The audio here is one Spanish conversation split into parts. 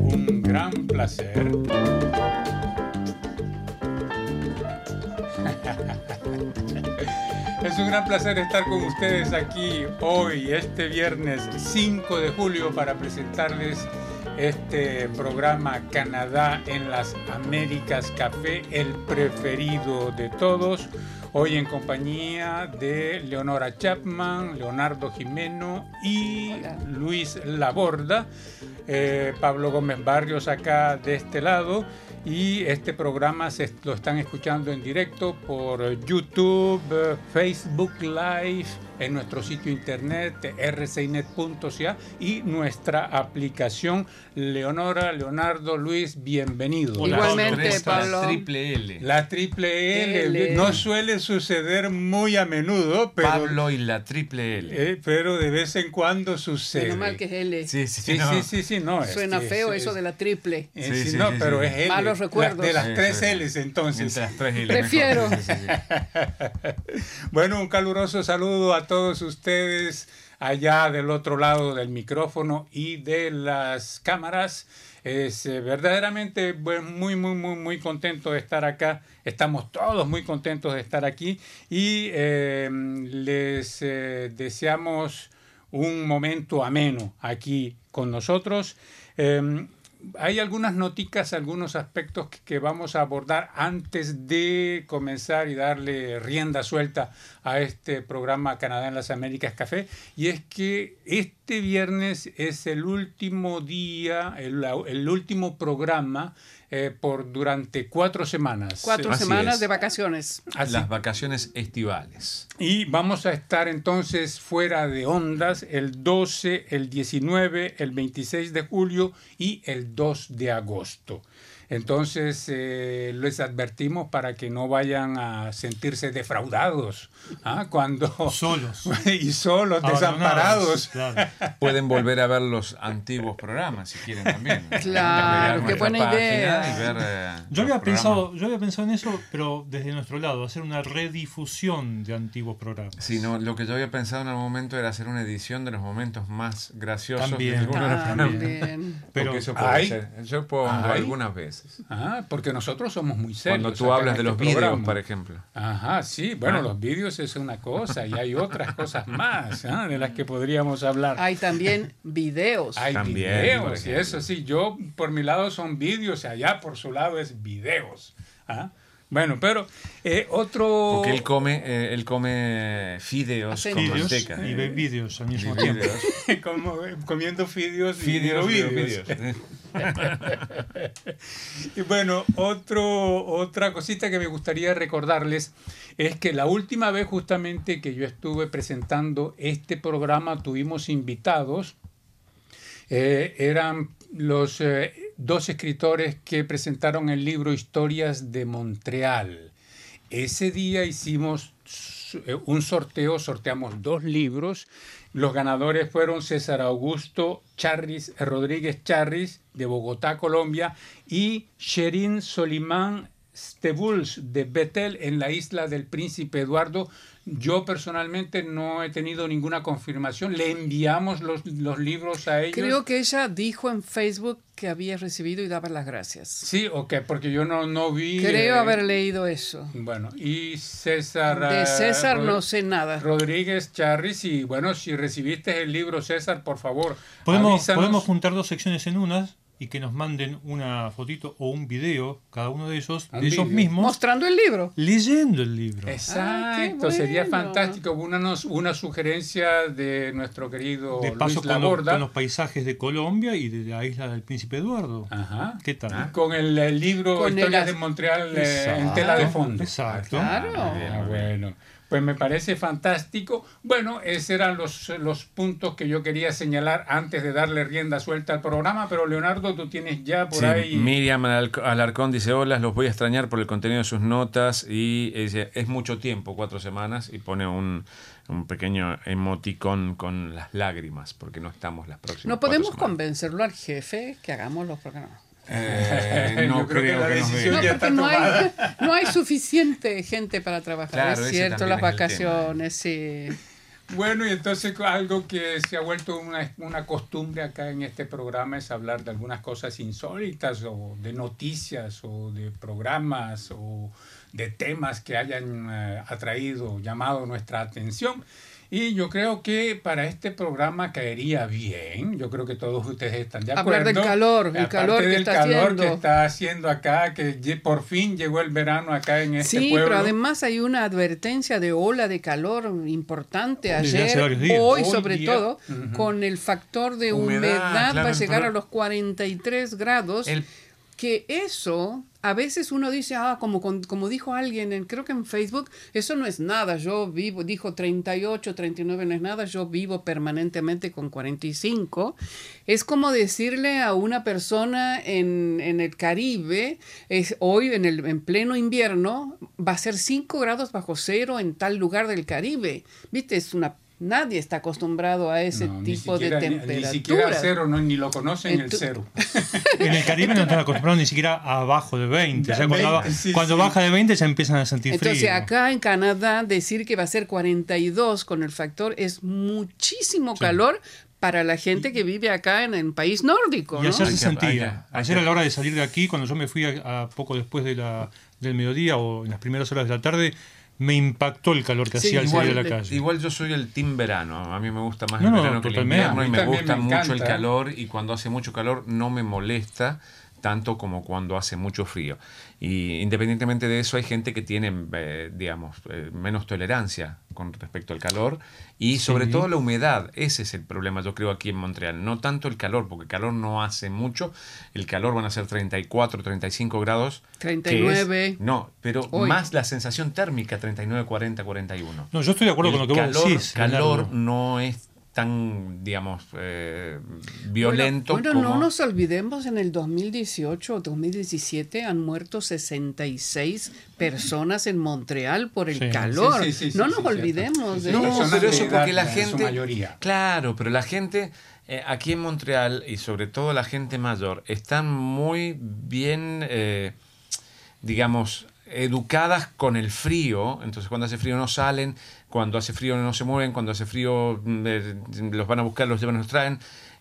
Un gran placer. Es un gran placer estar con ustedes aquí hoy, este viernes 5 de julio, para presentarles este programa Canadá en las Américas Café, el preferido de todos. Hoy en compañía de Leonora Chapman, Leonardo Jimeno y Luis Laborda. Eh, Pablo Gómez Barrios acá de este lado y este programa se lo están escuchando en directo por YouTube, Facebook Live, en nuestro sitio internet rcinet.ca y nuestra aplicación Leonora, Leonardo, Luis, bienvenidos. Igualmente, Pablo. La triple L. La triple L, no suele suceder muy a menudo, pero, Pablo y la triple L. eh, pero de vez en cuando sucede. Menos mal que es L. Sí, sí, Sí, no. sí, sí, sí, no. Suena feo es- eso de la triple. eh, Sí, sí, sí, no, sí, pero sí. es L. Malos Recuerdos. de las Sí, tres sí. L's, entonces. Las tres. Prefiero. mejor. Sí, sí, sí. Bueno, un caluroso saludo a todos ustedes allá del otro lado del micrófono y de las cámaras. Es eh, verdaderamente muy, muy, muy, muy contento de estar acá. Estamos todos muy contentos de estar aquí y eh, les eh, deseamos un momento ameno aquí con nosotros. Hay algunas noticas, algunos aspectos que, vamos a abordar antes de comenzar y darle rienda suelta a este programa Canadá en las Américas Café. Y es que este viernes es el último día, el último programa eh, por durante cuatro semanas. Cuatro Así semanas es. de vacaciones. Así. Las vacaciones estivales. Y vamos a estar entonces fuera de ondas el 12, el 19, el 26 de julio y el 2 de agosto. Entonces eh, les advertimos para que no vayan a sentirse defraudados ¿ah? cuando Solos. y solos, desamparados. Claro. Pueden volver a ver los antiguos programas si quieren también. Claro, qué buena idea. y ver, eh, Yo había, programas. pensado, yo había pensado en eso, pero desde nuestro lado, hacer una redifusión de antiguos programas. Sí, no, lo que yo había pensado en algún momento era hacer una edición de los momentos más graciosos También. de alguno de los programas. También. Pero eso puede ser. Yo puedo Ay. algunas veces. Ah, porque nosotros somos muy serios. Cuando tú hablas de este los vídeos, por ejemplo. Ajá, sí, bueno, Ah. los vídeos es una cosa y hay otras cosas más ¿ah? de las que podríamos hablar. Hay también videos. Hay También, videos, y eso sí, yo por mi lado son vídeos, y allá por su lado es videos. ¿ah? Bueno, pero eh, otro... Porque él come, eh, él come fideos Hace con manteca. y ve vídeos al mismo tiempo. vídeos. como, eh, comiendo fideos y vídeos. Y bueno, otra cosita que me gustaría recordarles es que la última vez justamente que yo estuve presentando este programa tuvimos invitados, eh, eran los eh, dos escritores que presentaron el libro Historias de Montreal. Ese día hicimos eh, un sorteo, sorteamos dos libros. Los ganadores fueron César Augusto Charris, Rodríguez Charris, de Bogotá, Colombia, y Sherin Solimán Stebuls, de Betel, en la isla del Príncipe Eduardo. Yo personalmente no he tenido ninguna confirmación. Le enviamos los, los libros a ellos. Creo que ella dijo en Facebook que había recibido y daba las gracias. Sí, ok, porque yo no, no vi. Creo eh, haber leído eso. Bueno, y César. De eh, César Rod- no sé nada. Rodríguez Charris, y bueno, si recibiste el libro, César, por favor. Podemos, avísanos. podemos juntar dos secciones en unas y que nos manden una fotito o un video, cada uno de ellos, de ellos video. mismos, Mostrando el libro. leyendo el libro. Exacto, Ah, sería fantástico. Una, nos- una sugerencia de nuestro querido De paso Luis con, lo- Laborda. con los paisajes de Colombia y de la isla del Príncipe Eduardo. Ajá. ¿Qué tal? Con el, el libro Con Historias as- de Montreal eh, en tela de fondo. exacto. Claro. Ah, bueno, pues me parece fantástico. Bueno, esos eran los, los puntos que yo quería señalar antes de darle rienda suelta al programa, pero Leonardo, tú tienes ya por Sí, ahí... Miriam Al- Alarcón dice, hola, los voy a extrañar por el contenido de sus notas y dice, es mucho tiempo, cuatro semanas, y pone un, un pequeño emoticón con las lágrimas, porque no estamos las próximas No podemos convencerlo al jefe que hagamos los programas. Eh, no Yo creo que la que, decisión. No, ya porque está no hay, no hay suficiente gente para trabajar. Claro, es cierto, las es tema. vacaciones, sí. Bueno, y entonces algo que se ha vuelto una, una costumbre acá en este programa es hablar de algunas cosas insólitas o de noticias o de programas o de temas que hayan eh, atraído, llamado nuestra atención. Y yo creo que para este programa caería bien. Yo creo que todos ustedes están de acuerdo. Hablar del calor, el Aparte calor que del está calor haciendo. que está haciendo acá, que por fin llegó el verano acá en este Sí, pueblo. pero además hay una advertencia de ola de calor importante ayer, hoy Hoy sobre día, todo, ujú. con el factor de Humedad, humedad, claro, va a llegar a los 43 grados. El- que eso, a veces uno dice, ah, como, como dijo alguien, en, creo que en Facebook, eso no es nada, yo vivo, dijo 38, 39 no es nada, yo vivo permanentemente con 45. Es como decirle a una persona en, en el Caribe, es, hoy en, el, en pleno invierno, va a ser 5 grados bajo cero en tal lugar del Caribe. ¿Viste? Es una... Nadie está acostumbrado a ese No, tipo de siquiera- ni- temperatura. Ni siquiera cero, no, ni lo conocen el cero. En el Caribe no están acostumbrados ni siquiera abajo de 20. O sea, Ya, cuando 20, ba- sí, cuando sí. baja de 20 ya empiezan a sentir Entonces frío. acá en Canadá decir que va a ser 42 con el factor es muchísimo calor para la gente que vive acá en el país nórdico. Y ¿no? ayer se sentía. ayer a la hora de salir de aquí, cuando yo me fui a, a poco después de la, del mediodía o en las primeras horas de la tarde, me impactó el calor que Sí, hacía al igual, salir de la calle. igual yo soy el team verano. A mí me gusta más No, el no, verano que el invierno A y me gusta me mucho el calor y cuando hace mucho calor no me molesta tanto como cuando hace mucho frío. Y independientemente de eso hay gente que tiene, eh, digamos, eh, menos tolerancia con respecto al calor y sobre Sí. todo la humedad. Ese es el problema, yo creo, aquí en Montreal. No tanto el calor, porque el calor no hace mucho. El calor van a ser 34, 35 grados. que es- 39. no, pero Hoy. más la sensación térmica, 39, 40, 41. No, yo estoy de acuerdo con lo que calor, vos decís. calor no es tan, digamos, eh, violento Bueno, bueno, como... no nos olvidemos, en el 2018 o 2017 han muerto 66 personas en Montreal por el Sí. calor. Sí, sí, sí, no sí, nos sí, olvidemos de No, eso. pero eso porque la gente... mayoría. Claro, pero la gente eh, aquí en Montreal y sobre todo la gente mayor están muy bien, eh, digamos, educadas con el frío. Entonces cuando hace frío no salen, cuando hace frío no se mueven, cuando hace frío mm, eh, los van a buscar, los llevan, los traen.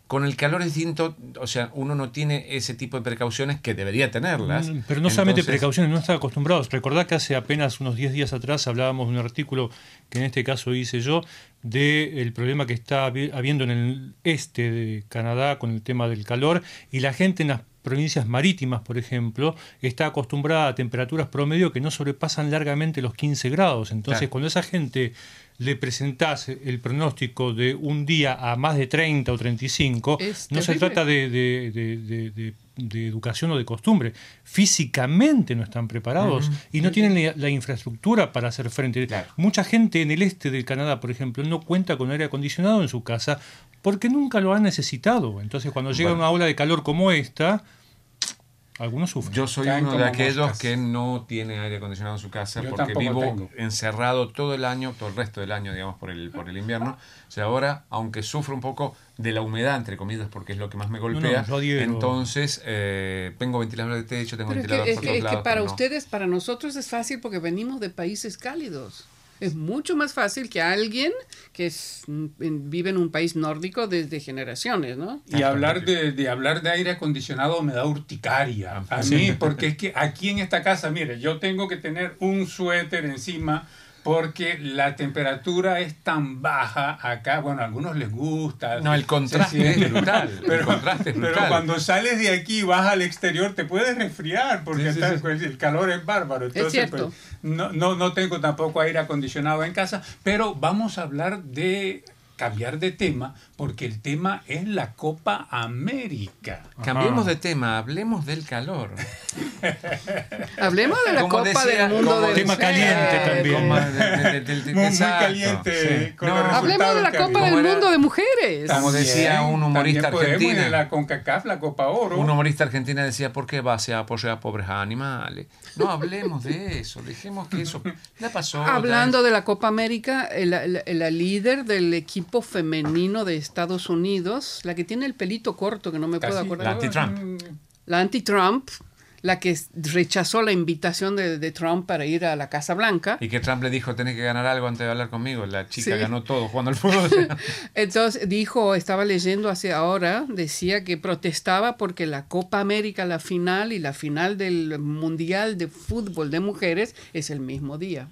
Con el calor es distinto, o sea, uno no tiene ese tipo de precauciones que debería tenerlas. Mm, Pero no solamente Entonces- precauciones, no están acostumbrados. Recordá que hace apenas unos 10 días atrás hablábamos de un artículo que en este caso hice yo, del problema que está habi- habiendo en el este de Canadá con el tema del calor y la gente en las provincias marítimas, por ejemplo, está acostumbrada a temperaturas promedio que no sobrepasan largamente los 15 grados. Entonces, Claro. cuando esa gente le presentás el pronóstico de un día a más de 30 o 35, Es no se trata de, de- de- de- de- de educación o de costumbre. Físicamente no están preparados y no tienen la, la infraestructura para hacer frente. Claro. Mucha gente en el este del Canadá, por ejemplo, no cuenta con aire acondicionado en su casa porque nunca lo han necesitado. Entonces, cuando llega Bueno. una ola de calor como esta, algunos sufren. Yo soy Caen uno de aquellos moscas. que no tiene aire acondicionado en su casa Yo porque vivo tengo. encerrado todo el año, todo el resto del año, digamos, por el, por el invierno. O sea, ahora, aunque sufro un poco de la humedad, entre comillas, porque es lo que más me golpea, no, entonces eh, tengo ventilador de techo, tengo Pero es que, ventilador es que- es que para no. ustedes, para nosotros es fácil porque venimos de países cálidos. Es mucho más fácil que alguien que es, mm, vive en un país nórdico desde generaciones, ¿no? Y hablar de, de hablar de aire acondicionado me da urticaria. A mí, porque es que aquí en esta casa, mire, yo tengo que tener un suéter encima porque la temperatura es tan baja acá. Bueno, a algunos les gusta. No, el contraste es brutal, el Pero, contraste es pero brutal. cuando sales de aquí y vas al exterior te puedes resfriar porque Sí, sí, está- sí. pues, el calor es bárbaro. Entonces, cierto. pues, no, no, no tengo tampoco aire acondicionado en casa, pero vamos a hablar de cambiar de tema porque el tema es la Copa América. Cambiemos de tema, hablemos del calor. Hablemos de la Como Copa decía- del Mundo como de Tema mujeres. caliente también. Como de- de- de- de- Muy, caliente Sí. con No, los resultados Hablemos de la Copa del. Mundo de mujeres. Como decía un humorista argentino. de la CONCACAF, la Copa Oro. Un humorista argentino decía, ¿por qué vas a apoyar a pobres animales? No hablemos de eso, dejemos que eso... Ya pasó. ya Hablando de la Copa América, la, la líder del equipo femenino de Estados Unidos, la que tiene el pelito corto, que no me puedo Casi- acordar. La anti-Trump. Mm, la anti-Trump, la que rechazó la invitación de, de Trump para ir a la Casa Blanca. Y que Trump le dijo, tenés que ganar algo antes de hablar conmigo. La chica Sí. ganó todo jugando al fútbol. Entonces dijo, estaba leyendo hace ahora, decía que protestaba porque la Copa América, la final y la final del Mundial de Fútbol de Mujeres es el mismo día.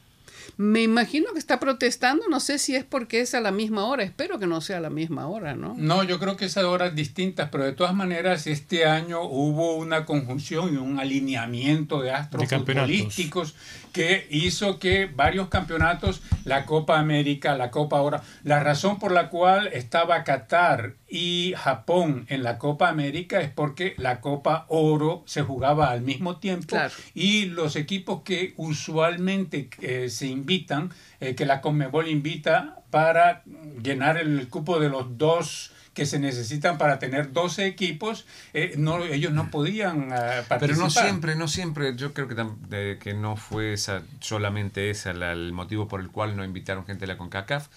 Me imagino que está protestando, no sé si es porque es a la misma hora, espero que no sea a la misma hora, ¿no? No, yo creo que esas horas distintas, pero de todas maneras este año hubo una conjunción y un alineamiento de astros De futbolísticos que hizo que varios campeonatos, la Copa América, la Copa Oro, la razón por la cual estaba Qatar y Japón en la Copa América es porque la Copa Oro se jugaba al mismo tiempo Claro. y los equipos que usualmente eh, se invitan, eh, que la Conmebol invita para llenar el cupo de los dos que se necesitan para tener 12 equipos, eh, no, ellos no podían eh, participar. Pero no siempre, no siempre. Yo creo que, de- que no fue esa, solamente esa la- el motivo por el cual no invitaron gente de la CONCACAF,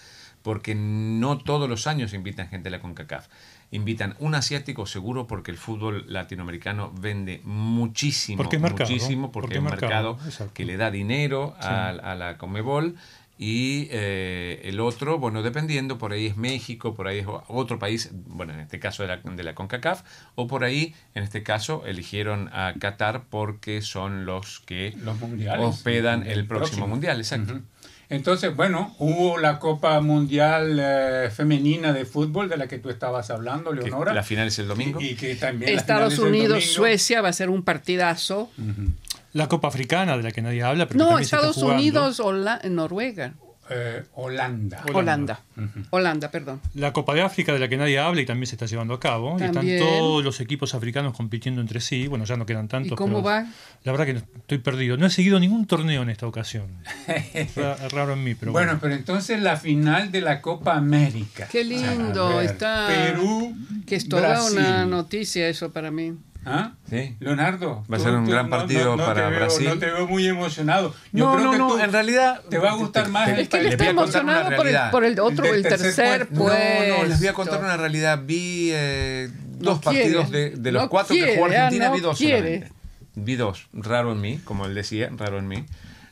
porque no todos los años invitan gente de la CONCACAF. Invitan un asiático seguro porque el fútbol latinoamericano vende muchísimo, Porque es mercado, muchísimo, porque, porque es un mercado, que le da dinero a, a la Comebol y eh, el otro, bueno, dependiendo, por ahí es México, por ahí es otro país, bueno, en este caso de la, de la CONCACAF, o por ahí, en este caso, eligieron a Qatar porque son los que Los mundiales. hospedan el, El próximo, próximo. mundial, exacto. Entonces, bueno, hubo la Copa Mundial eh, Femenina de Fútbol de la que tú estabas hablando, Que Leonora. la final es el domingo. Y, y que también Estados es Unidos. Suecia va a ser un partidazo. La Copa Africana, de la que nadie habla, pero No, también se está Estados. Unidos, Hola- Noruega, Eh, Holanda. Holanda, Holanda, perdón. La Copa de África, de la que nadie habla y también se está llevando a cabo. Y están todos los equipos africanos compitiendo entre sí. Bueno, ya no quedan tantos. ¿Y cómo pero va? La verdad que estoy perdido. No he seguido ningún torneo en esta ocasión. Raro en mí, pero bueno, bueno. pero entonces la final de la Copa América. Qué lindo, está- Perú. Que es toda Brasil. una noticia eso para mí. ¿Ah? Sí. Leonardo. Va a ser un tú gran partido te para veo- Brasil. No te veo muy emocionado. Yo No, creo no, que no, tú- en realidad te va a gustar más el Es que él les está voy a contar una emocionado por el, por el otro, Del el tercer. No, no, les voy a contar una realidad. Vi eh, dos partidos de, de los no cuatro que jugó ah, Argentina, no vi dos. Vi dos. Raro en mí, como él decía, raro en mí.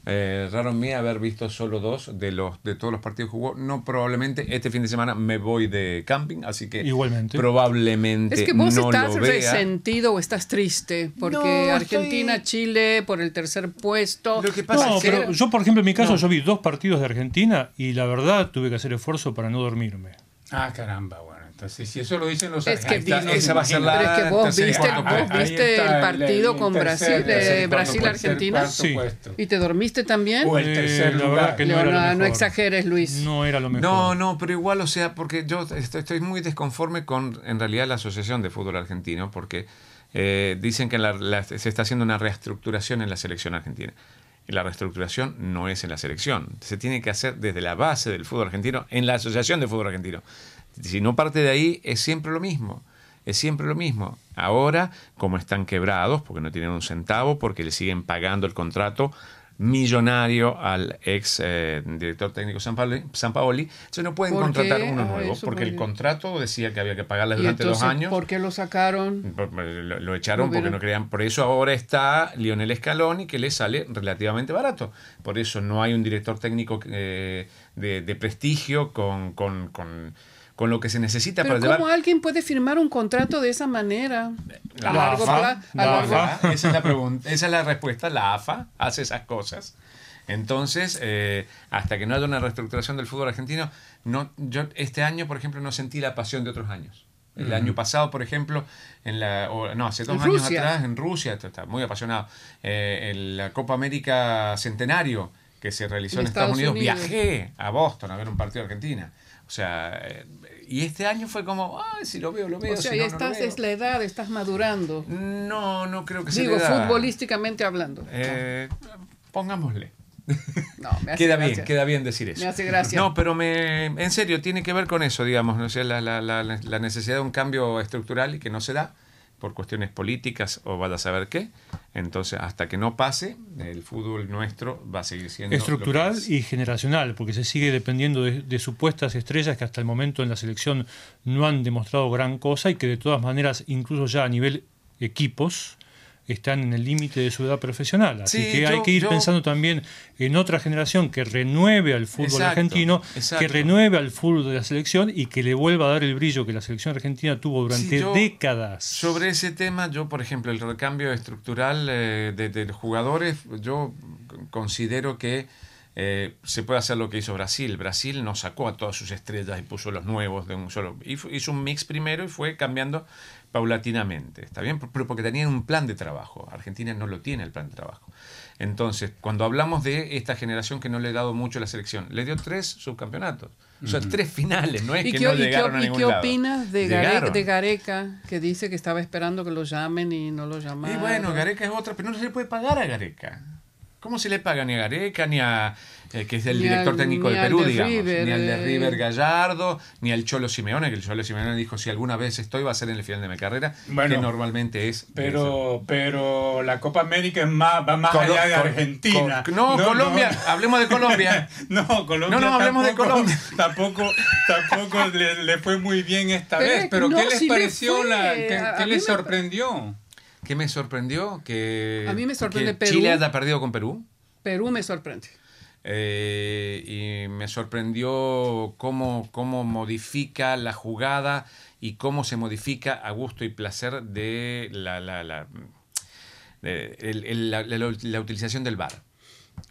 Eh, raro en mí haber visto solo dos de los de todos los partidos que jugó. No, probablemente este fin de semana me voy de camping, así que Igualmente. probablemente Es que vos no estás resentido o estás triste porque No, Argentina, estoy- Chile por el tercer puesto. Lo que pasa No, es que- pero yo, por ejemplo, en mi caso, No. yo vi dos partidos de Argentina y la verdad tuve que hacer esfuerzo para no dormirme. Ah, caramba, bueno. Entonces, si eso lo dicen los Es que argentinos. esa va a ser la- Pero es que vos viste, vos el partido con Brasil, tercer y de cuarto Brasil puesto, Argentina. cuarto Sí. puesto. ¿Y te dormiste también? O el Eh, tercer la lugar. verdad que no exageres, Luis. No era lo mejor. No, no, pero igual, o sea, porque yo estoy, estoy muy desconforme con, en realidad, la Asociación de Fútbol Argentino, porque eh, dicen que la- la- se está haciendo una reestructuración en la selección argentina. Y la reestructuración no es en la selección, se tiene que hacer desde la base del fútbol argentino, en la Asociación de Fútbol Argentino. Si no parte de ahí, es siempre lo mismo. Es siempre lo mismo. Ahora, como están quebrados, porque no tienen un centavo, porque le siguen pagando el contrato millonario al ex eh, director técnico San Paoli, San Paoli, entonces no pueden ¿Por contratar qué? uno Ah, nuevo, porque el contrato decía que había que pagarles ¿Y durante entonces dos años. por qué lo sacaron? Lo, lo echaron No porque no querían. Por eso ahora está Lionel Scaloni, que le sale relativamente barato. Por eso no hay un director técnico eh, de, de prestigio con, con, con, con lo que se necesita Pero para ¿cómo llevar. alguien puede firmar un contrato de esa manera? La a largo AFA, plazo. la AFA. Esa es la pregunta, esa es la respuesta. La AFA hace esas cosas. Entonces, eh, hasta que no haya una reestructuración del fútbol argentino, no, yo este año, por ejemplo, no sentí la pasión de otros años. El año pasado, por ejemplo, en la, o, no, hace dos En años Rusia. atrás, en Rusia, está muy apasionado, eh, en la Copa América Centenario que se realizó En en, Estados, Estados Unidos, Unidos. viajé a Boston a ver un partido de Argentina. O sea, eh, y este año fue como, ay, si lo veo, lo veo. O sea, si no, no lo estás, veo". es la edad, estás madurando. No, no creo que sea Digo, la futbolísticamente hablando. Eh, pongámosle. No, me hace Queda gracia. bien, queda bien decir eso. Me hace gracia. No, pero me, en serio, tiene que ver con eso, digamos, o sea, la, la, la, la necesidad de un cambio estructural y que no se da por cuestiones políticas o vaya a saber qué. Entonces, hasta que no pase, el fútbol nuestro va a seguir siendo... Estructural es. y generacional, porque se sigue dependiendo de, de supuestas estrellas que hasta el momento en la selección no han demostrado gran cosa y que de todas maneras, incluso ya a nivel equipos, están en el límite de su edad profesional. Así Sí, que hay que ir yo- pensando también en otra generación que renueve al fútbol Exacto, argentino, exacto. que renueve al fútbol de la selección y que le vuelva a dar el brillo que la selección argentina tuvo durante Sí, yo- décadas. Sobre ese tema, yo, por ejemplo, el recambio estructural eh, de, de los jugadores, yo considero que eh, se puede hacer lo que hizo Brasil. Brasil no sacó a todas sus estrellas y puso los nuevos de un solo. Hizo un mix primero y fue cambiando paulatinamente. ¿Está bien? Pero porque tenían un plan de trabajo. Argentina no lo tiene el plan de trabajo. Entonces, cuando hablamos de esta generación que no le ha dado mucho a la selección, le dio tres subcampeonatos. O sea, tres finales, no es ¿Y que qué, no y qué- llegaron a y qué lado. opinas de, Gare- Llegaron. de Gareca, que dice que estaba esperando que lo llamen y no lo llamaron? Y bueno, Gareca es otra, pero no se le puede pagar a Gareca. ¿Cómo se le paga ni a Gareca, ni a, eh, que es el Ni director al- técnico ni de al Perú, de digamos? River, ni al de eh. River Gallardo, ni al Cholo Simeone, que el Cholo Simeone dijo, si alguna vez estoy, va a ser en el final de mi carrera, Bueno, que normalmente es... Pero, pero la Copa América es más, va más Colo- allá de Argentina. Col- no, Colombia, hablemos de Colombia. no, Colombia. No, no, hablemos de Colombia. Tampoco, tampoco le, le fue muy bien esta Pero vez. Pero no, ¿qué les pareció? la, ¿Qué, les me- sorprendió? ¿Qué me sorprendió? Que, A mí me sorprende que Perú. Chile haya perdido con Perú. Perú me sorprende. Eh, y me sorprendió cómo, cómo modifica la jugada y cómo se modifica a gusto y placer de la, la, la, de- el- el- la- utilización del VAR.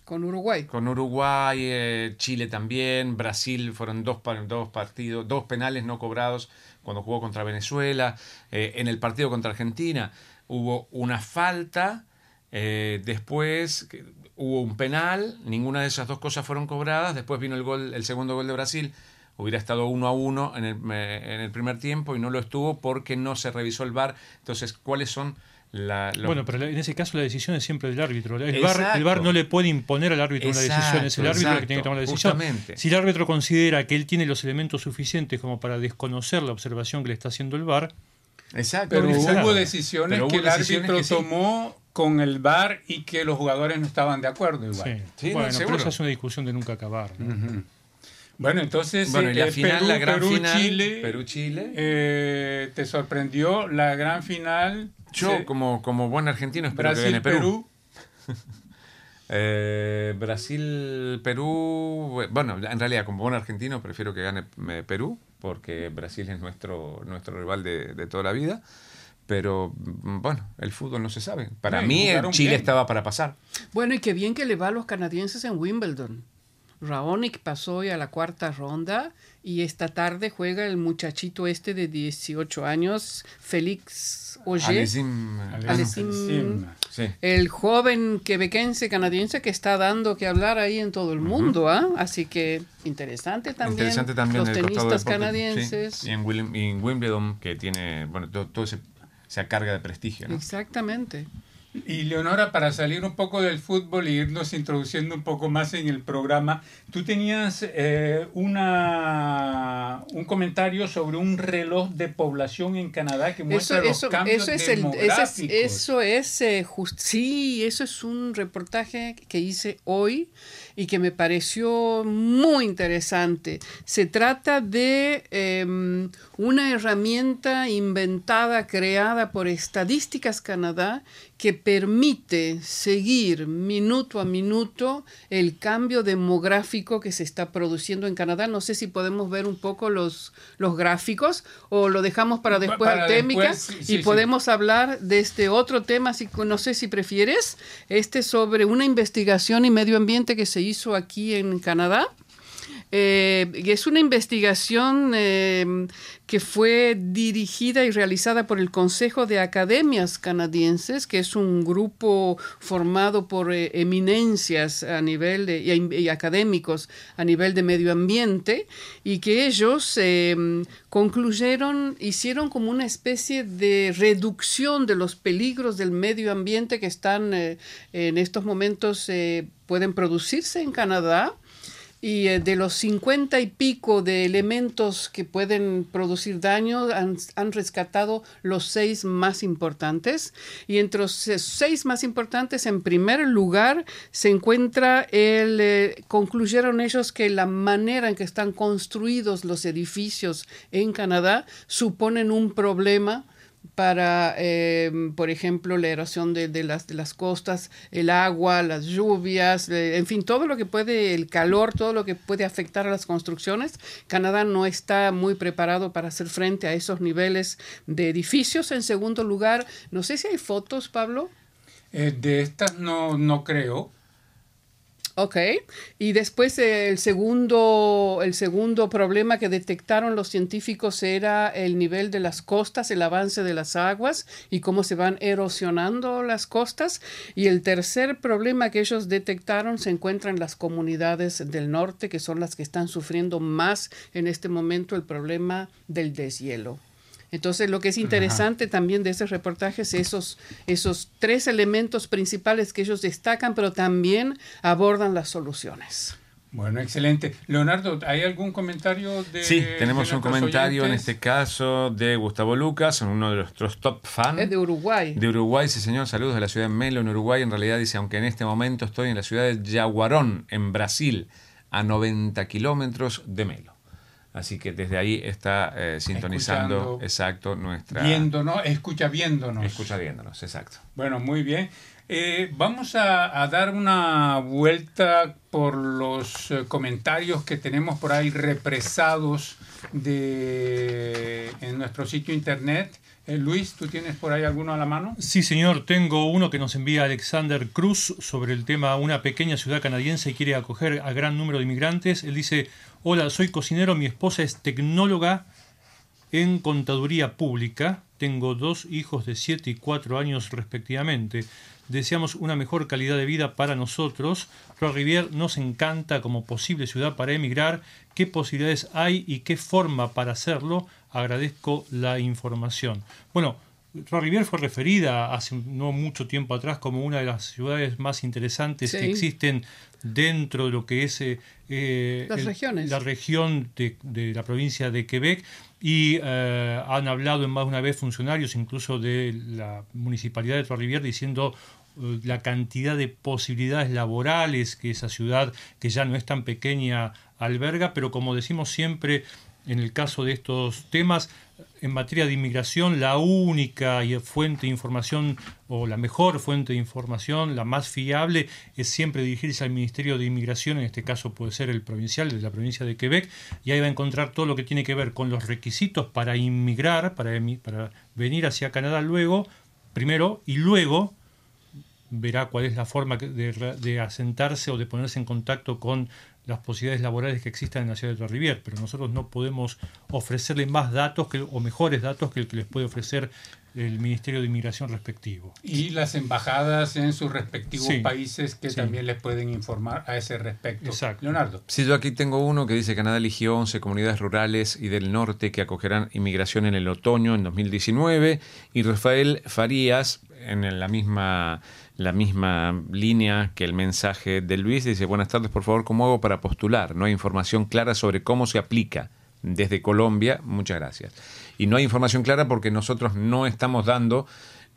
Con Uruguay. Con Uruguay, eh, Chile también, Brasil fueron dos, dos partidos, dos penales no cobrados cuando jugó contra Venezuela. Eh, en el partido contra Argentina hubo una falta, eh, después hubo un penal, ninguna de esas dos cosas fueron cobradas, después vino el gol, el segundo gol de Brasil. Hubiera estado uno a uno en el, en el primer tiempo y no lo estuvo porque no se revisó el VAR. Entonces, ¿cuáles son la, Bueno, pero en ese caso la decisión es siempre del árbitro. El VAR, Exacto. el VAR no le puede imponer al árbitro una decisión, es el Exacto, árbitro el que tiene que tomar la decisión. justamente. Si el árbitro considera que él tiene los elementos suficientes como para desconocer la observación que le está haciendo el VAR, Exacto. Pero Exacto. hubo decisiones Pero que hubo el decisiones árbitro que sí. tomó con el VAR y que los jugadores no estaban de acuerdo igual. sí. Sí, no, bueno, pero seguro. esa es una discusión de nunca acabar. ¿no? Ujú. Bueno, entonces Bueno, y la eh, final, Perú, la gran Perú, final, Chile, Perú-Chile. eh, te sorprendió la gran final. Yo, Se- como, como buen argentino, espero que Brasil, gane Perú. Perú. Eh, Brasil, Perú. Bueno, en realidad, como buen argentino, prefiero que gane eh, Perú, porque Brasil es nuestro, nuestro rival de, de toda la vida. Pero mm, bueno, el fútbol no se sabe. Para No, mí, Chile bien. estaba para pasar. Bueno, y qué bien que le va a los canadienses en Wimbledon. Raonic pasó hoy a la cuarta ronda y esta tarde juega el muchachito este de 18 años, Félix Auger, Alessim- Alessim- Sim. Sí. el joven quebequense canadiense que está dando que hablar ahí en todo el mundo. ¿ah? Así que interesante también. Interesante también los tenistas deporte, canadienses. sí. Y en, y en Wimbledon, que tiene, bueno, todo, todo ese- esa carga de prestigio. ¿no? Exactamente. Y Leonora, para salir un poco del fútbol e irnos introduciendo un poco más en el programa, tú tenías eh, una, un comentario sobre un reloj de población en Canadá que muestra Eso, los eso, cambios eso es el, ese es- demográficos. eso es, eh, sí, eso es un reportaje que hice hoy y que me pareció muy interesante. Se trata de em, una herramienta inventada, creada por Estadísticas Canadá, que permite seguir minuto a minuto el cambio demográfico que se está produciendo en Canadá. No sé si podemos ver un poco los, los gráficos o lo dejamos para después, Para después, sí, y sí, sí. podemos hablar de este otro tema, si, no sé si prefieres, este sobre una investigación y medio ambiente que se hizo aquí en Canadá. Eh, es una investigación eh, que fue dirigida y realizada por el Consejo de Academias Canadienses, que es un grupo formado por eh, eminencias a nivel de, y, y académicos a nivel de medio ambiente, y que ellos eh, concluyeron, hicieron como una especie de reducción de los peligros del medio ambiente que están eh, en estos momentos, pueden producirse en Canadá. Y eh, de los 50 y pico de elementos que pueden producir daño, han, rescatado los seis más importantes. Y entre los se- seis más importantes, en primer lugar, se encuentra el... eh, concluyeron ellos que la manera en que están construidos los edificios en Canadá suponen un problema para, eh, por ejemplo, la erosión de, de, las, de las costas, el agua, las lluvias, eh, en fin, todo lo que puede, el calor, todo lo que puede afectar a las construcciones. Canadá no está muy preparado para hacer frente a esos niveles de edificios. En segundo lugar, no sé si hay fotos, Pablo. Eh, de estas no, no creo. Ok, y después eh, el segundo, el segundo problema que detectaron los científicos era el nivel de las costas, el avance de las aguas y cómo se van erosionando las costas. Y el tercer problema que ellos detectaron se encuentra en las comunidades del norte, que son las que están sufriendo más en este momento el problema del deshielo. Entonces, lo que es interesante Ajá. también de ese reportaje es esos, esos tres elementos principales que ellos destacan, pero también abordan las soluciones. Bueno, excelente. Leonardo, ¿hay algún comentario de Sí, tenemos de un comentario oyentes? en este caso de Gustavo Lucas, uno de nuestros top fans. Es de Uruguay. De Uruguay, sí señor, saludos de la ciudad de Melo, en Uruguay. En realidad dice, aunque en este momento estoy en la ciudad de Yaguarón, en Brasil, a 90 kilómetros de Melo. Así que desde ahí está eh, sintonizando, Escuchando, exacto, nuestra... Viéndonos, escucha viéndonos. Escucha viéndonos, exacto. Bueno, muy bien. Eh, vamos a, a, dar una vuelta por los eh, comentarios que tenemos por ahí represados de, en nuestro sitio internet. Eh, Luis, ¿tú tienes por ahí alguno a la mano? Sí, señor. Tengo uno que nos envía Alexander Cruz sobre el tema una pequeña ciudad canadiense quiere acoger a gran número de inmigrantes. Él dice, hola, soy cocinero, mi esposa es tecnóloga en contaduría pública. Tengo dos hijos de 7 y 4 años respectivamente. Deseamos una mejor calidad de vida para nosotros. Trois Rivières nos encanta como posible ciudad para emigrar. ¿Qué posibilidades hay y qué forma para hacerlo? Agradezco la información. Bueno, Trois Rivières fue referida hace no mucho tiempo atrás como una de las ciudades más interesantes Sí. que existen dentro de lo que es eh, Las el- regiones. la región de, de la provincia de Quebec y eh, han hablado en más de una vez funcionarios incluso de la municipalidad de Trois-Rivières diciendo eh, la cantidad de posibilidades laborales que esa ciudad que ya no es tan pequeña alberga, pero como decimos siempre en el caso de estos temas, en materia de inmigración, la única fuente de información o la mejor fuente de información, la más fiable, es siempre dirigirse al Ministerio de Inmigración, en este caso puede ser el provincial de la provincia de Quebec, y ahí va a encontrar todo lo que tiene que ver con los requisitos para inmigrar, para, para venir hacia Canadá luego, primero, y luego verá cuál es la forma de, asentarse o de ponerse en contacto con las posibilidades laborales que existan en la ciudad de Trois-Rivières, pero nosotros no podemos ofrecerle más datos que, o mejores datos que el que les puede ofrecer el Ministerio de Inmigración respectivo. Y las embajadas en sus respectivos Sí. países que Sí. también les pueden informar a ese respecto. Exacto. Leonardo. Sí, yo aquí tengo uno que dice que Canadá eligió 11 comunidades rurales y del norte que acogerán inmigración en el otoño en 2019 y Rafael Farías en la misma la misma línea que el mensaje de Luis. Dice buenas tardes por favor cómo hago para postular no hay información clara sobre cómo se aplica desde Colombia. Muchas gracias. Y no hay información clara porque nosotros no estamos dando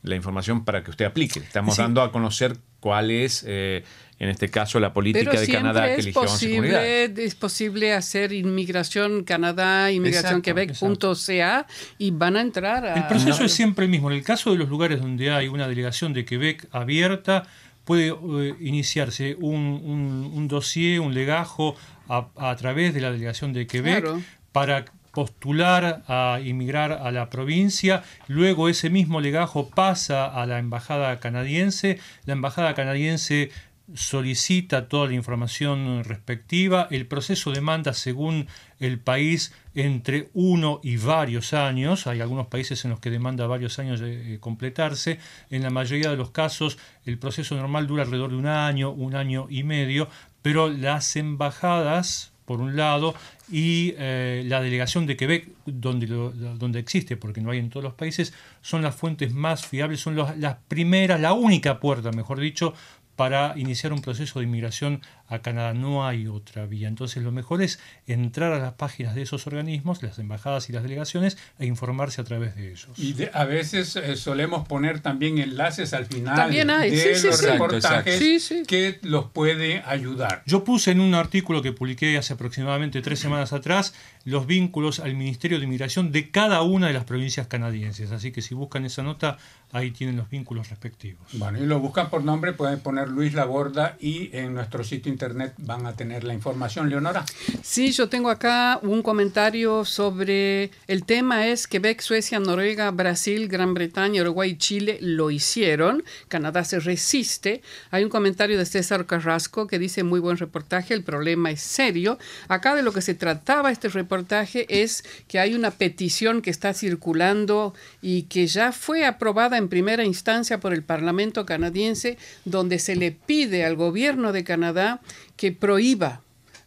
la información para que usted aplique. Estamos Sí. dando a conocer cuál es eh, en este caso la política Pero de Canadá que es eligió 11 comunidades posible, es posible hacer inmigración Canadá, inmigración Quebec.ca y van a entrar a... El proceso es siempre el mismo. En el caso de los lugares donde hay una delegación de Quebec abierta, puede eh, iniciarse un, un, un dossier, un legajo a, a través de la delegación de Quebec Claro. para postular a inmigrar a la provincia, luego ese mismo legajo pasa a la embajada canadiense, la embajada canadiense solicita toda la información respectiva, el proceso demanda según el país entre uno y varios años, hay algunos países en los que demanda varios años de eh, completarse, en la mayoría de los casos el proceso normal dura alrededor de un año, un año y medio, pero las embajadas, por un lado, y eh, la delegación de Quebec, donde, lo- donde existe, porque no hay en todos los países, son las fuentes más fiables, son los- las primeras, la única puerta, mejor dicho, para iniciar un proceso de inmigración a Canadá. No hay otra vía. Entonces lo mejor es entrar a las páginas de esos organismos, las embajadas y las delegaciones, e informarse a través de ellos. Y de- a veces eh, solemos poner también enlaces al final También hay, de sí, sí, los sí. reportajes sí. que los puede ayudar. Yo puse en un artículo que publiqué hace aproximadamente tres semanas atrás los vínculos al Ministerio de Inmigración de cada una de las provincias canadienses. Así que si buscan esa nota, ahí tienen los vínculos respectivos. Bueno, y lo buscan por nombre, pueden poner Luis Laborda y en nuestro sitio internet van a tener la información. Leonora. Sí, yo tengo acá un comentario sobre el tema es Quebec, Suecia, Noruega, Brasil, Gran Bretaña, Uruguay y Chile lo hicieron. Canadá se resiste. Hay un comentario de César Carrasco que dice muy buen reportaje, el problema es serio. Acá de lo que se trataba este reportaje es que hay una petición que está circulando y que ya fue aprobada en primera instancia por el Parlamento canadiense, donde se le pide al gobierno de Canadá que prohíba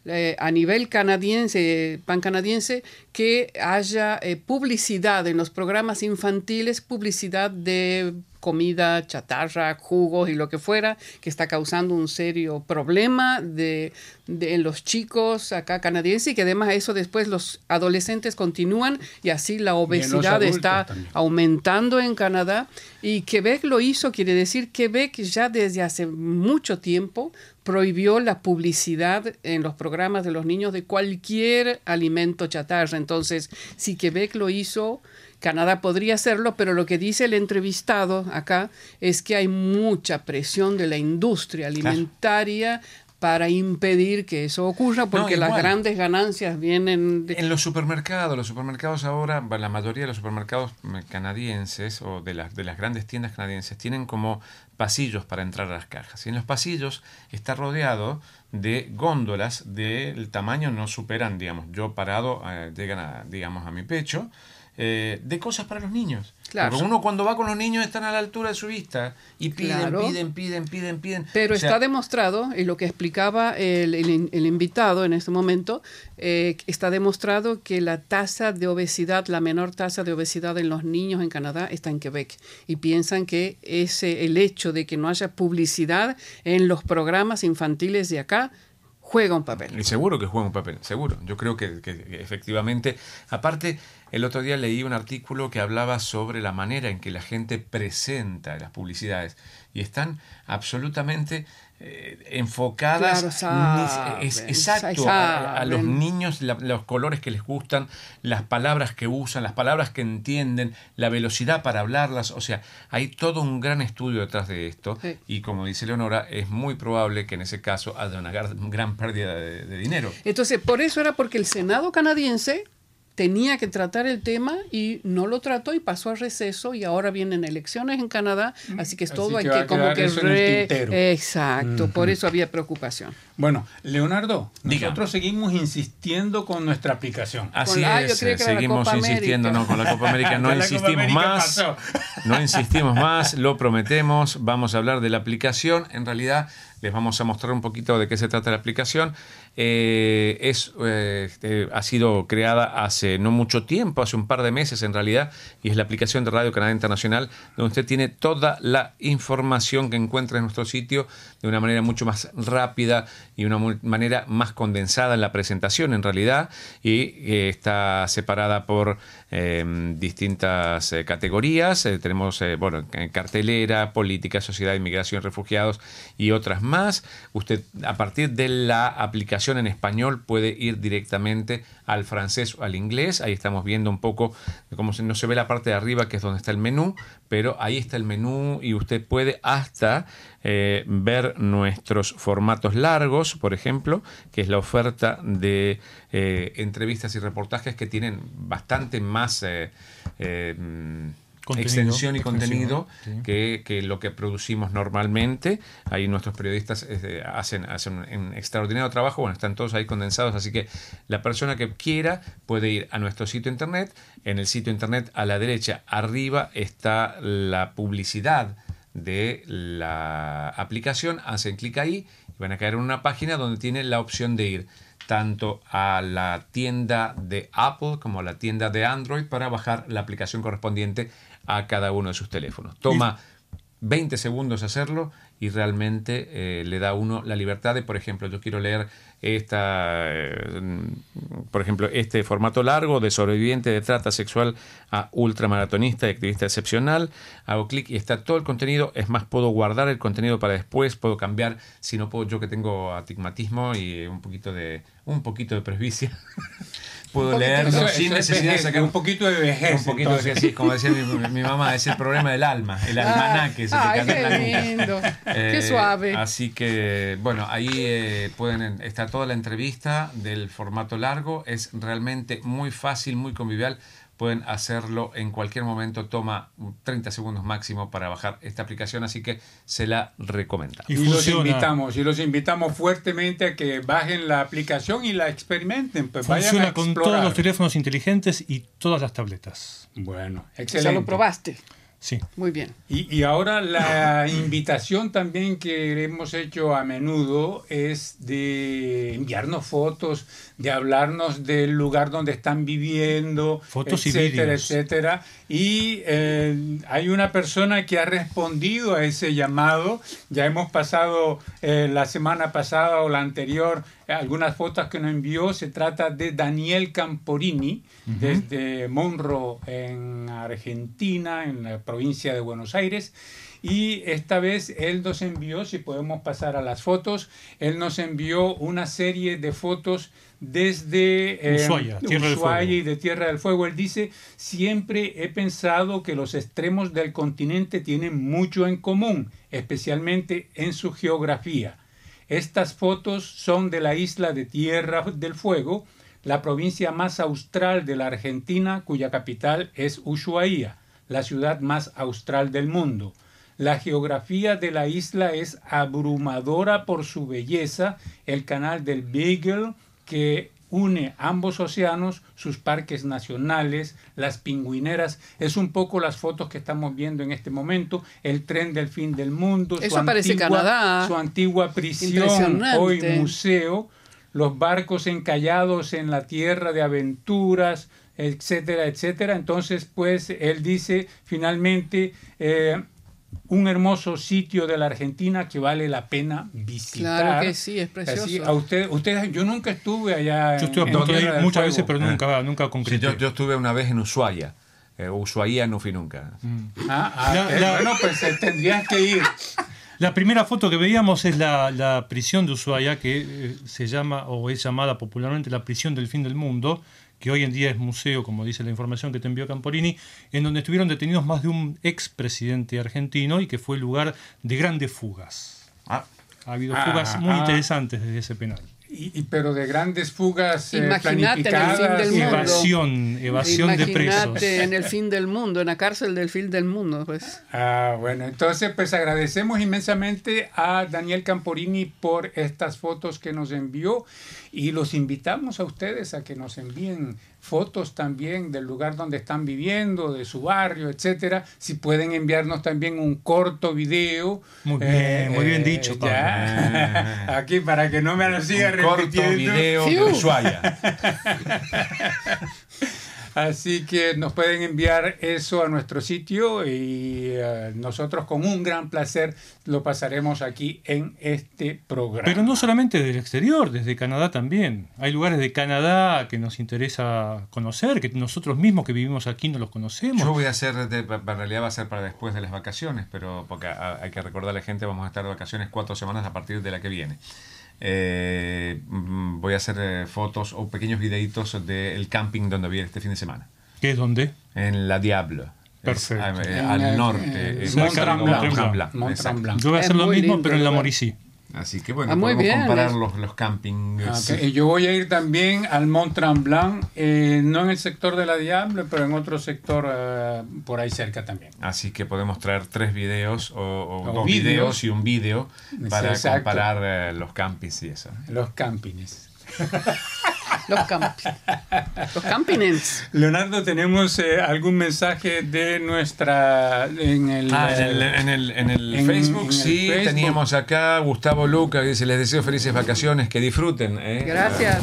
eh, a nivel canadiense, pan canadiense, que haya eh, publicidad en los programas infantiles, publicidad de comida, chatarra, jugos y lo que fuera, que está causando un serio problema de, en los chicos acá canadienses y que además eso después los adolescentes continúan y así la obesidad está aumentando en Canadá. Y Quebec lo hizo, quiere decir Quebec ya desde hace mucho tiempo prohibió la publicidad en los programas de los niños de cualquier alimento chatarra. Entonces, si Quebec lo hizo, Canadá podría hacerlo, pero lo que dice el entrevistado acá es que hay mucha presión de la industria alimentaria para impedir que eso ocurra, porque las grandes ganancias vienen de... En los supermercados, los supermercados ahora, la mayoría de los supermercados canadienses o de las, de las grandes tiendas canadienses tienen como pasillos para entrar a las cajas. Y en los pasillos está rodeado de góndolas del tamaño no superan, digamos, yo parado, eh, llegan a, digamos, a mi pecho, eh, de cosas para los niños. Claro. Porque uno cuando va con los niños están a la altura de su vista y piden, piden, piden, piden, piden. Pero está demostrado, y lo que explicaba el, el, invitado en este momento, eh, está demostrado que la tasa de obesidad, la menor tasa de obesidad en los niños en Canadá está en Quebec. Y piensan que ese, el hecho de que no haya publicidad en los programas infantiles de acá juega un papel. Y seguro que juega un papel, seguro. Yo creo que, efectivamente, aparte el otro día leí un artículo que hablaba sobre la manera en que la gente presenta las publicidades y están absolutamente eh, enfocadas es, exacto a, los niños los colores que les gustan las palabras que usan las palabras que entienden la velocidad para hablarlas o sea hay todo un gran estudio detrás de esto y como dice Leonora es muy probable que en ese caso haya una gran, pérdida de dinero. Entonces por eso era porque el Senado canadiense tenía que tratar el tema y no lo trató y pasó a receso y ahora vienen elecciones en Canadá, así que es todo hay que como que re... exacto, por eso había preocupación. Bueno, Leonardo, nosotros seguimos insistiendo con nuestra aplicación. Así es, seguimos insistiendo no, con la Copa América, no insistimos más. No insistimos más, lo prometemos, vamos a hablar de la aplicación, en realidad les vamos a mostrar un poquito de qué se trata la aplicación. Eh, es, eh, este, ha sido creada hace no mucho tiempo, hace un par de meses en realidad, y es la aplicación de Radio Canadá Internacional, donde usted tiene toda la información que encuentra en nuestro sitio de una manera mucho más rápida y una manera más condensada en la presentación en realidad, y eh, está separada por distintas categorías. tenemos bueno, cartelera, política, sociedad, inmigración, refugiados y otras más. Usted a partir de la aplicación en español puede ir directamente al francés o al inglés. Ahí estamos viendo un poco cómo no se ve la parte de arriba, que es donde está el menú, pero ahí está el menú y usted puede hasta eh, ver nuestros formatos largos, por ejemplo, que es la oferta de eh, entrevistas y reportajes que tienen bastante más... Eh, extensión y contenido que, lo que producimos normalmente. Ahí nuestros periodistas hacen, hacen un extraordinario trabajo, bueno, están todos ahí condensados, así que la persona que quiera puede ir a nuestro sitio internet. En el sitio internet a la derecha arriba está la publicidad de la aplicación, hacen clic ahí van a caer en una página donde tiene la opción de ir tanto a la tienda de Apple como a la tienda de Android para bajar la aplicación correspondiente a cada uno de sus teléfonos. Toma 20 segundos hacerlo y realmente eh, le da a uno la libertad de, por ejemplo, yo quiero leer esta, eh, por ejemplo, este formato largo de sobreviviente de trata sexual a ultramaratonista y activista excepcional, hago clic y está todo el contenido, es más, puedo guardar el contenido para después, puedo cambiar, si no puedo, yo que tengo atigmatismo y un poquito de, un poquito de presbicia, puedo leerlo sin eso es necesidad de vejez, sacar un poquito de vejez. un poquito entonces. así, como decía mi, mi mamá, es el problema del alma, el almanaque se te Ay, canta en la qué lindo. Qué Eh, suave. Así que, bueno, ahí eh, pueden está toda la entrevista del formato largo. Es realmente muy fácil, muy convivial. Pueden hacerlo en cualquier momento. Toma 30 segundos máximo para bajar esta aplicación, así que se la recomiendo. Y Y, los funciona. invitamos, y los invitamos fuertemente a que bajen la aplicación y la experimenten. Pues vayan a Funciona con todos los teléfonos inteligentes y todas las tabletas. Bueno, Ya excelente. lo probaste. Sí. Muy bien. Y, y ahora la invitación también que hemos hecho a menudo es de enviarnos fotos, de hablarnos del lugar donde están viviendo, Fotos y etcétera, vídeos. etcétera. Y eh, hay una persona que ha respondido a ese llamado. Ya hemos pasado eh, la semana pasada o la anterior algunas fotos que nos envió. Se trata de Daniel Camporini, desde Monroe, en Argentina, en la provincia de Buenos Aires. Y esta vez él nos envió, si podemos pasar a las fotos, él nos envió una serie de fotos desde eh, Ushuaia, Tierra del Ushuaia y de Tierra del Fuego. Él dice, siempre he pensado que los extremos del continente tienen mucho en común, especialmente en su geografía. Estas fotos son de la isla de Tierra del Fuego, la provincia más austral de la Argentina, cuya capital es Ushuaia, la ciudad más austral del mundo. La geografía de la isla es abrumadora por su belleza, el canal del Beagle que une ambos océanos, sus parques nacionales, las pingüineras, es un poco las fotos que estamos viendo en este momento, el tren del fin del mundo, Eso parece Canadá. su antigua prisión, hoy museo, los barcos encallados en la tierra de aventuras, etcétera, etcétera. Entonces, pues, él dice finalmente eh, un hermoso sitio de la Argentina que vale la pena visitar. Claro que sí, es precioso. Así, a usted, ustedes, yo nunca estuve allá. Yo estuve a en punto de Tierra muchas Fuego. veces, pero nunca, nunca Sí, concreté. yo, yo estuve una vez en Ushuaia. Eh, Ushuaia no fui nunca. Ah, ah, La- la- Bueno, pues eh, tendrías que ir. La primera foto que veíamos es la, la prisión de Ushuaia, que eh, se llama o es llamada popularmente la prisión del fin del mundo, que hoy en día es museo, como dice la información que te envió Camporini, en donde estuvieron detenidos más de un expresidente argentino y que fue lugar de grandes fugas. Ah, Ha habido Ah, fugas muy ah. interesantes desde ese penal. Y, y- pero de grandes fugas eh, Imagínate en el fin planificadas. del mundo. Evasión, evasión de presos. En el fin del mundo, en la cárcel del fin del mundo, pues. Ah, bueno, entonces pues agradecemos inmensamente a Daniel Camporini por estas fotos que nos envió y los invitamos a ustedes a que nos envíen fotos también del lugar donde están viviendo, de su barrio, etcétera. Si pueden enviarnos también un corto video. eh, Muy bien, muy bien dicho, Pablo. ya. Aquí para que no me lo siga un corto video de Fiu. Ushuaia. Así que nos pueden enviar eso a nuestro sitio y eh, nosotros con un gran placer lo pasaremos aquí en este programa. Pero no solamente del exterior, desde Canadá también. Hay lugares de Canadá que nos interesa conocer, que nosotros mismos que vivimos aquí no los conocemos. Yo voy a hacer, de- en realidad va a ser para después de las vacaciones, pero porque a- hay que recordarle a la gente, vamos a estar de vacaciones cuatro semanas a partir de la que viene. Eh, mm, voy a hacer eh, fotos o pequeños videitos del camping donde voy este fin de semana, ¿Qué es dónde? en La Diablo. Es, Perfecto. eh, En al el- norte. en eh, Mont Tremblant. Yo voy a Es hacer lo mismo, lindo pero en la lugar. Así que bueno, Ah, podemos bien, comparar los, los campings. Ah, ok. Y Yo voy a ir también al Mont Tremblant, eh, no en el sector de la Diable, pero en otro sector eh, por ahí cerca también. Así que podemos traer tres videos o, o O dos vídeos. videos y un vídeo para exacto. comparar eh, los campings y eso. Los campings. Los campings. Los. Leonardo, ¿tenemos eh, algún mensaje de nuestra... en el... Ah, en el, en el, en el en- Facebook en el sí, Facebook. teníamos acá Gustavo Luca que dice, les deseo felices vacaciones, que disfruten. ¿eh?". Gracias.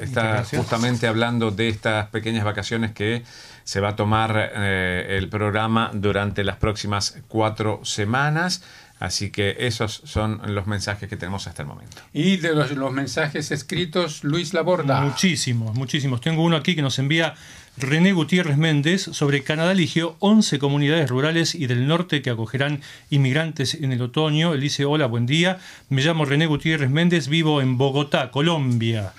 Está justamente hablando de estas pequeñas vacaciones que se va a tomar eh, el programa durante las próximas cuatro semanas. Así que esos son los mensajes que tenemos hasta el momento. Y de los, los mensajes escritos, Luis Laborda. Muchísimos, muchísimos. Tengo uno aquí que nos envía René Gutiérrez Méndez sobre Canadá eligió 11 comunidades rurales y del norte que acogerán inmigrantes en el otoño. Él dice, hola, buen día. Me llamo René Gutiérrez Méndez, vivo en Bogotá, Colombia.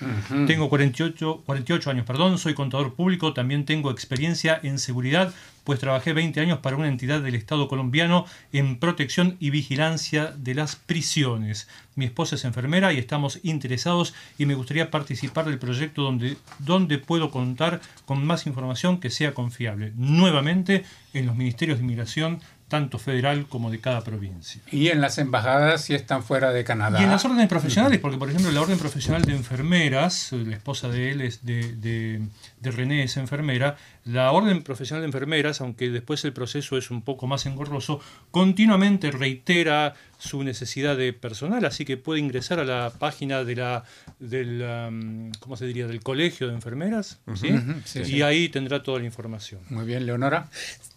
Tengo 48, 48 años, perdón, soy contador público, también tengo experiencia en seguridad pues trabajé 20 años para una entidad del Estado colombiano en protección y vigilancia de las prisiones. Mi esposa es enfermera y estamos interesados y me gustaría participar del proyecto donde, donde puedo contar con más información que sea confiable. Nuevamente en los ministerios de inmigración tanto federal como de cada provincia. Y en las embajadas si están fuera de Canadá. Y en las órdenes profesionales, porque por ejemplo la orden profesional de enfermeras, la esposa de él es de, de, de René es enfermera, la orden profesional de enfermeras, aunque después el proceso es un poco más engorroso, continuamente reitera su necesidad de personal, así que puede ingresar a la página de la del um, ¿cómo se diría? del colegio de enfermeras, ¿sí? Y sí. ahí tendrá toda la información. Muy bien, Leonora.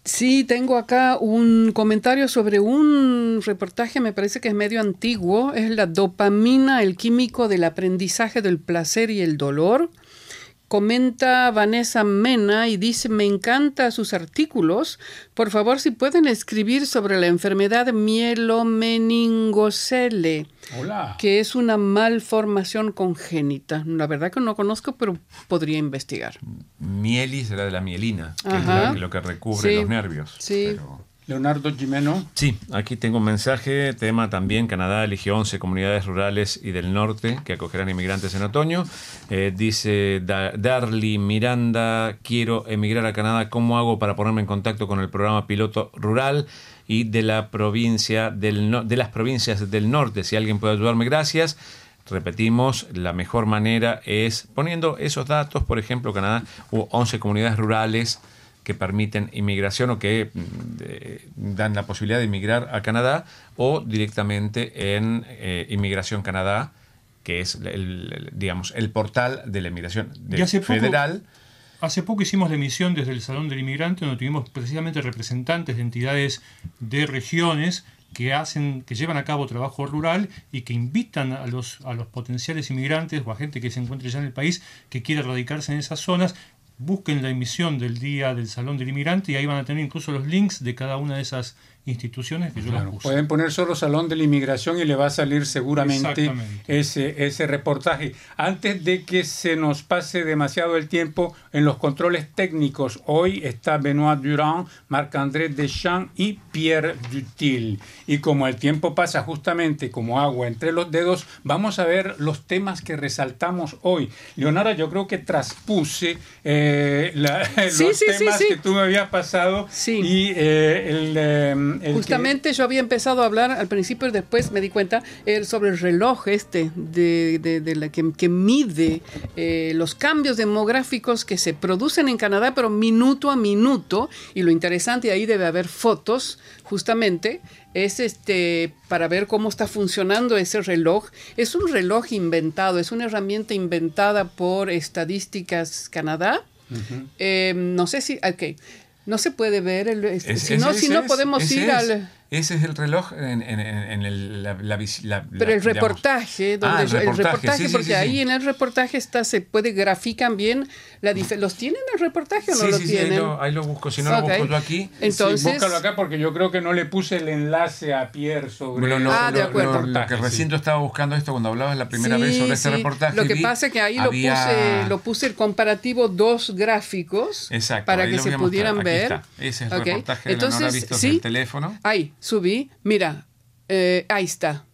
Sí, tengo acá un comentario sobre un reportaje, me parece que es medio antiguo, es la dopamina, el químico del aprendizaje del placer y el dolor. Comenta Vanessa Mena y dice, me encanta sus artículos. Por favor, si pueden escribir sobre la enfermedad mielomeningocele, Hola. que es una malformación congénita. La verdad que no conozco, pero podría investigar. Mielis será de la mielina, que es la- lo que recubre Sí, los nervios. sí. Pero- Leonardo Jimeno. Sí, aquí tengo un mensaje, tema también, Canadá eligió 11 comunidades rurales y del norte que acogerán inmigrantes en otoño. Eh, dice Da- Darly Miranda, quiero emigrar a Canadá, ¿cómo hago para ponerme en contacto con el programa piloto rural y de la provincia del de las provincias del norte? Si alguien puede ayudarme, gracias. Repetimos, la mejor manera es poniendo esos datos, por ejemplo, Canadá hubo 11 comunidades rurales que permiten inmigración o que mm, eh, dan la posibilidad de inmigrar a Canadá o directamente en eh, Inmigración Canadá, que es el, el- digamos el portal de la inmigración de- poco- federal. Hace poco hicimos la emisión desde el Salón del Inmigrante, donde tuvimos precisamente representantes de entidades de regiones que hacen, que llevan a cabo trabajo rural y que invitan a los, a los potenciales inmigrantes o a gente que se encuentre ya en el país que quiera radicarse en esas zonas. Busquen la emisión del día del Salón del Inmigrante y ahí van a tener incluso los links de cada una de esas instituciones que yo las puse. Pueden poner solo Salón de la Inmigración y le va a salir seguramente ese, ese reportaje. Antes de que se nos pase demasiado el tiempo en los controles técnicos, hoy está Benoit Durand, Marc-André Deschamps y Pierre Dutil. Y como el tiempo pasa justamente como agua entre los dedos, vamos a ver los temas que resaltamos hoy. Leonora, yo creo que traspuse eh, la- Sí, los sí, sí, temas sí. que tú me habías pasado Sí. y eh, el, eh, el que- Justamente yo había empezado a hablar al principio y después me di cuenta eh, sobre el reloj este de, de- de la que, que mide eh, los cambios demográficos que se producen en Canadá, pero minuto a minuto. Y lo interesante, ahí debe haber fotos, justamente, es este para ver cómo está funcionando ese reloj. Es un reloj inventado, es una herramienta inventada por Estadísticas Canadá. Eh, no sé si, ok, no se puede ver, el, este, Es- si no, si no podemos ir al... Ese es el reloj en, en- el, la, la la- Pero la- el reportaje, donde Ah, el yo- el reportaje, reportaje, sí, sí, porque sí, sí. ahí en el reportaje está, se puede grafican bien la ¿Los tienen el reportaje o no Sí, lo sí, sí, ahí tienen? lo, ahí lo busco. Si no Ok. lo busco yo aquí. Entonces, Sí, búscalo acá porque yo creo que no le puse el enlace a Pierre sobre Bueno, lo, Ah, de acuerdo. lo- lo que Sí. recién yo estaba buscando esto cuando hablabas la primera sí, vez sobre este reportaje. Lo que vi- pasa es que ahí había- lo puse, lo puse el comparativo dos gráficos Exacto, para que se pudieran ver. está. Ese es el reportaje de Entonces, visto sí, desde el teléfono. Ahí, subí, mira, eh, ahí está.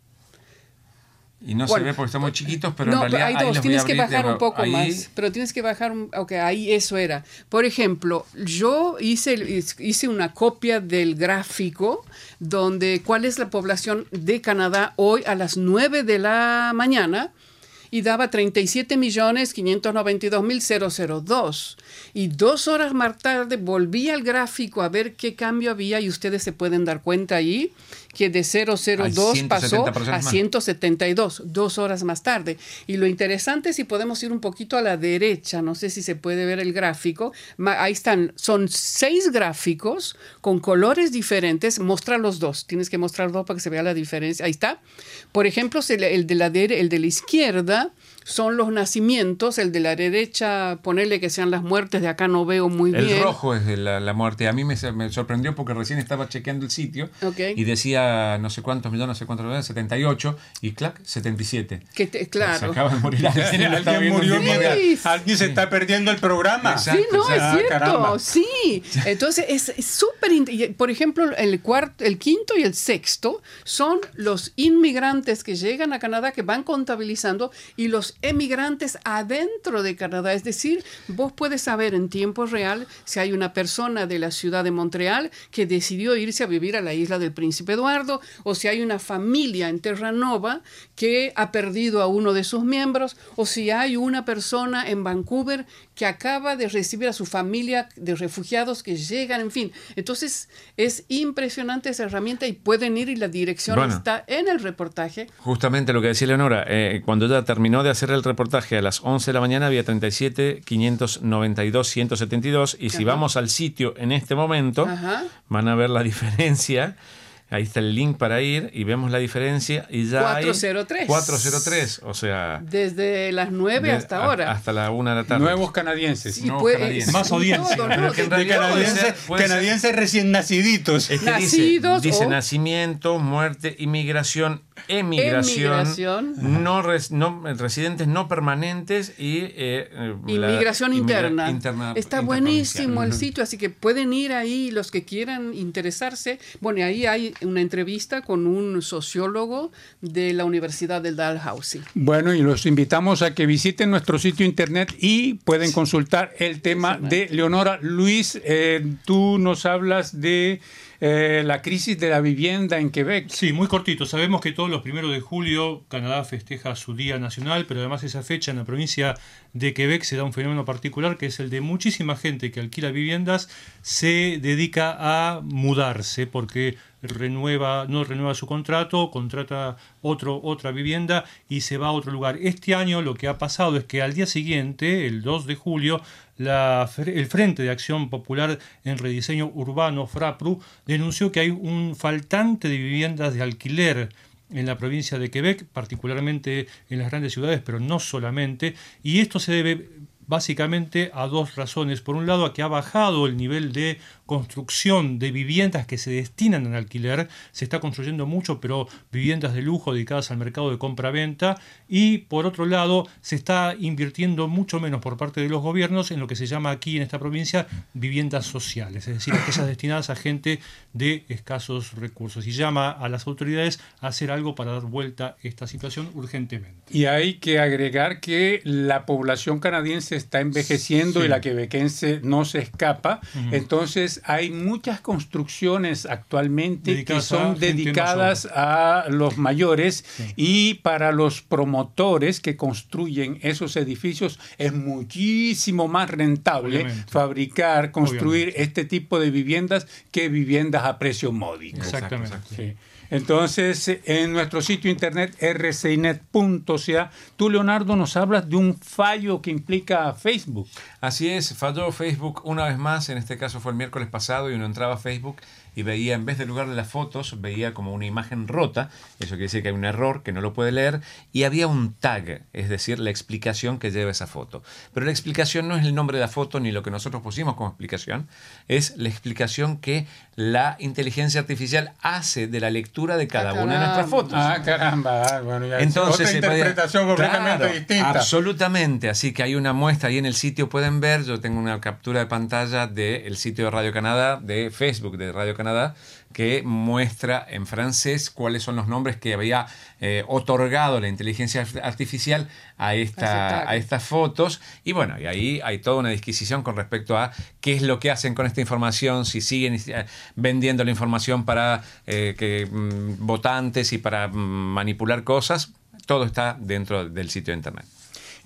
Y no Bueno, se ve porque estamos chiquitos, pero no, en realidad hay ahí dos, voy tienes a que abrir bajar un poco Ahí- más, pero tienes que bajar un, ok, ahí eso era. Por ejemplo, yo hice, hice una copia del gráfico donde cuál es la población de Canadá hoy a las 9 de la mañana y daba 37 millones 592 mil 002. Y dos horas más tarde volví al gráfico a ver qué cambio había y ustedes se pueden dar cuenta ahí que de 002 Hay pasó 170 personas a más. 172, dos horas más tarde. Y lo interesante es si podemos ir un poquito a la derecha, no sé si se puede ver el gráfico. Ahí están, son seis gráficos con colores diferentes. Mostra los dos, tienes que mostrar dos para que se vea la diferencia. Ahí está. Por ejemplo, el de la, el de la izquierda son los nacimientos, el de la derecha, ponerle que sean las muertes, de acá no veo muy El bien. rojo es de la, la muerte. A mí me, me sorprendió porque recién estaba chequeando el sitio Ok. y decía no sé cuántos millones, no sé cuántos millones, 78 y clac, 77. Que te- Se claro. acaba de morir alguien. Alguien murió Sí. alguien se está perdiendo el programa. Exacto. Sí, no, es Ah, cierto, caramba. sí. Entonces es es súper, por ejemplo, el cuarto, el quinto y el sexto son los inmigrantes que llegan a Canadá que van contabilizando y los emigrantes adentro de Canadá. Es decir, vos puedes saber en tiempo real si hay una persona de la ciudad de Montreal que decidió irse a vivir a la isla del Príncipe Eduardo o si hay una familia en Terranova que ha perdido a uno de sus miembros o si hay una persona en Vancouver que acaba de recibir a su familia de refugiados que llegan, en fin. Entonces es impresionante esa herramienta y pueden ir y la dirección Bueno. está en el reportaje. Justamente lo que decía Leonora, eh, cuando ella terminó de hacer el reportaje a las 11 de la mañana había 37, 592, 172 y si Ajá. vamos al sitio en este momento Ajá. van a ver la diferencia. Ahí está el link para ir y vemos la diferencia y ya hay 403. 403, o sea, Desde las 9 de- hasta a- ahora. Hasta la una de la tarde. Nuevos canadienses. Y nuevos puede- canadienses. Más audiencia. ¿no? puede canadienses, canadienses recién naciditos. Es que Nacidos dice, dice o- nacimiento, muerte, inmigración, emigración, Emigración. No, res- no- residentes no permanentes y eh, eh, la Inmigración inmigra- interna. interna- Está buenísimo el sitio, así que pueden ir ahí los que quieran interesarse. Bueno, y ahí hay una entrevista con un sociólogo de la Universidad del Dalhousie. Bueno, y los invitamos a que visiten nuestro sitio internet y pueden consultar el tema de Leonora. Luis, eh, tú nos hablas de eh, la crisis de la vivienda en Quebec. Sí, muy cortito. Sabemos que todos los primeros de julio Canadá festeja su Día Nacional, pero además esa fecha en la provincia de Quebec se da un fenómeno particular que es el de muchísima gente que alquila viviendas se dedica a mudarse porque renueva, no renueva su contrato, contrata otro, otra vivienda y se va a otro lugar. Este año lo que ha pasado es que al día siguiente, el 2 de julio, la, el Frente de Acción Popular en Rediseño Urbano, FRAPRU, denunció que hay un faltante de viviendas de alquiler en la provincia de Quebec, particularmente en las grandes ciudades, pero no solamente, y esto se debe básicamente a dos razones. Por un lado, a que ha bajado el nivel de construcción de viviendas que se destinan al alquiler. Se está construyendo mucho, pero viviendas de lujo dedicadas al mercado de compra-venta. Y por otro lado, se está invirtiendo mucho menos por parte de los gobiernos en lo que se llama aquí en esta provincia viviendas sociales, es decir, aquellas destinadas a gente de escasos recursos. Y llama a las autoridades a hacer algo para dar vuelta a esta situación urgentemente. Y hay que agregar que la población canadiense está envejeciendo Sí. y la quebequense no se escapa. Entonces hay muchas construcciones actualmente Dedicadas que son dedicadas a los mayores y para los promotores que construyen esos edificios es muchísimo más rentable Obviamente. fabricar, construir Obviamente. este tipo de viviendas que viviendas a precio módico. Exactamente. Sí. Entonces, en nuestro sitio internet rcinet.ca, tú, Leonardo, nos hablas de un fallo que implica a Facebook. Así es, falló Facebook una vez más, en este caso fue el miércoles pasado y uno entraba a Facebook y veía, en vez del lugar de las fotos, veía como una imagen rota, eso quiere decir que hay un error que no lo puede leer, y había un tag, es decir, la explicación que lleva esa foto. Pero la explicación no es el nombre de la foto ni lo que nosotros pusimos como explicación, es la explicación que la inteligencia artificial hace de la lectura de cada Ah, una de nuestras fotos. Ah, caramba. ah, Bueno, ya es Entonces, otra interpretación completamente Claro, distinta. Absolutamente. Así que hay una muestra ahí en el sitio, pueden ver. Yo tengo una captura de pantalla del sitio de Radio Canadá, de Facebook de Radio Canadá, que muestra en francés cuáles son los nombres que había eh, otorgado la inteligencia art- artificial a, esta, a estas fotos. Y bueno, y ahí hay toda una disquisición con respecto a qué es lo que hacen con esta información, si siguen eh, vendiendo la información para eh, que mm, votantes y para mm, manipular cosas. Todo está dentro del sitio de internet.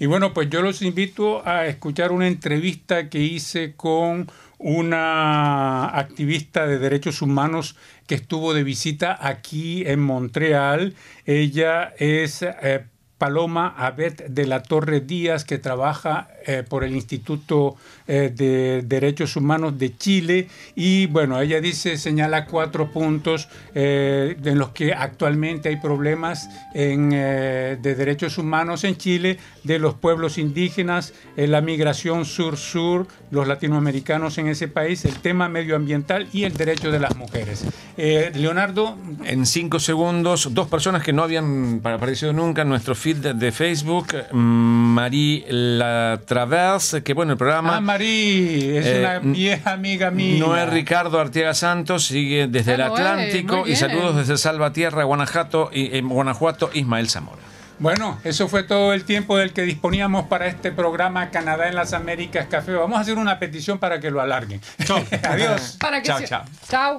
Y bueno, pues yo los invito a escuchar una entrevista que hice con una activista de derechos humanos que estuvo de visita aquí en Montreal. Ella es eh, Paloma Abet de la Torre Díaz, que trabaja eh, por el Instituto eh, de Derechos Humanos de Chile y bueno, ella dice, señala cuatro puntos eh, en los que actualmente hay problemas de derechos humanos en Chile, de los pueblos indígenas, la migración sur-sur, los latinoamericanos en ese país, el tema medioambiental y el derecho de las mujeres. Leonardo, En cinco segundos, dos personas que no habían aparecido nunca en nuestro feed de, Facebook. mm, Marie La Traverse, que bueno, el programa. ah, Marí, es Eh, una vieja amiga mía. No es Ricardo Artiega Santos, sigue desde el Ah, Atlántico y saludos desde Salvatierra, Guanajuato, y, en Guanajuato, Ismael Zamora. Bueno, eso fue todo el tiempo del que disponíamos para este programa Canadá en las Américas Café. Vamos a hacer una petición para que lo alarguen. Adiós. Para que Chao, se- chao. Chao.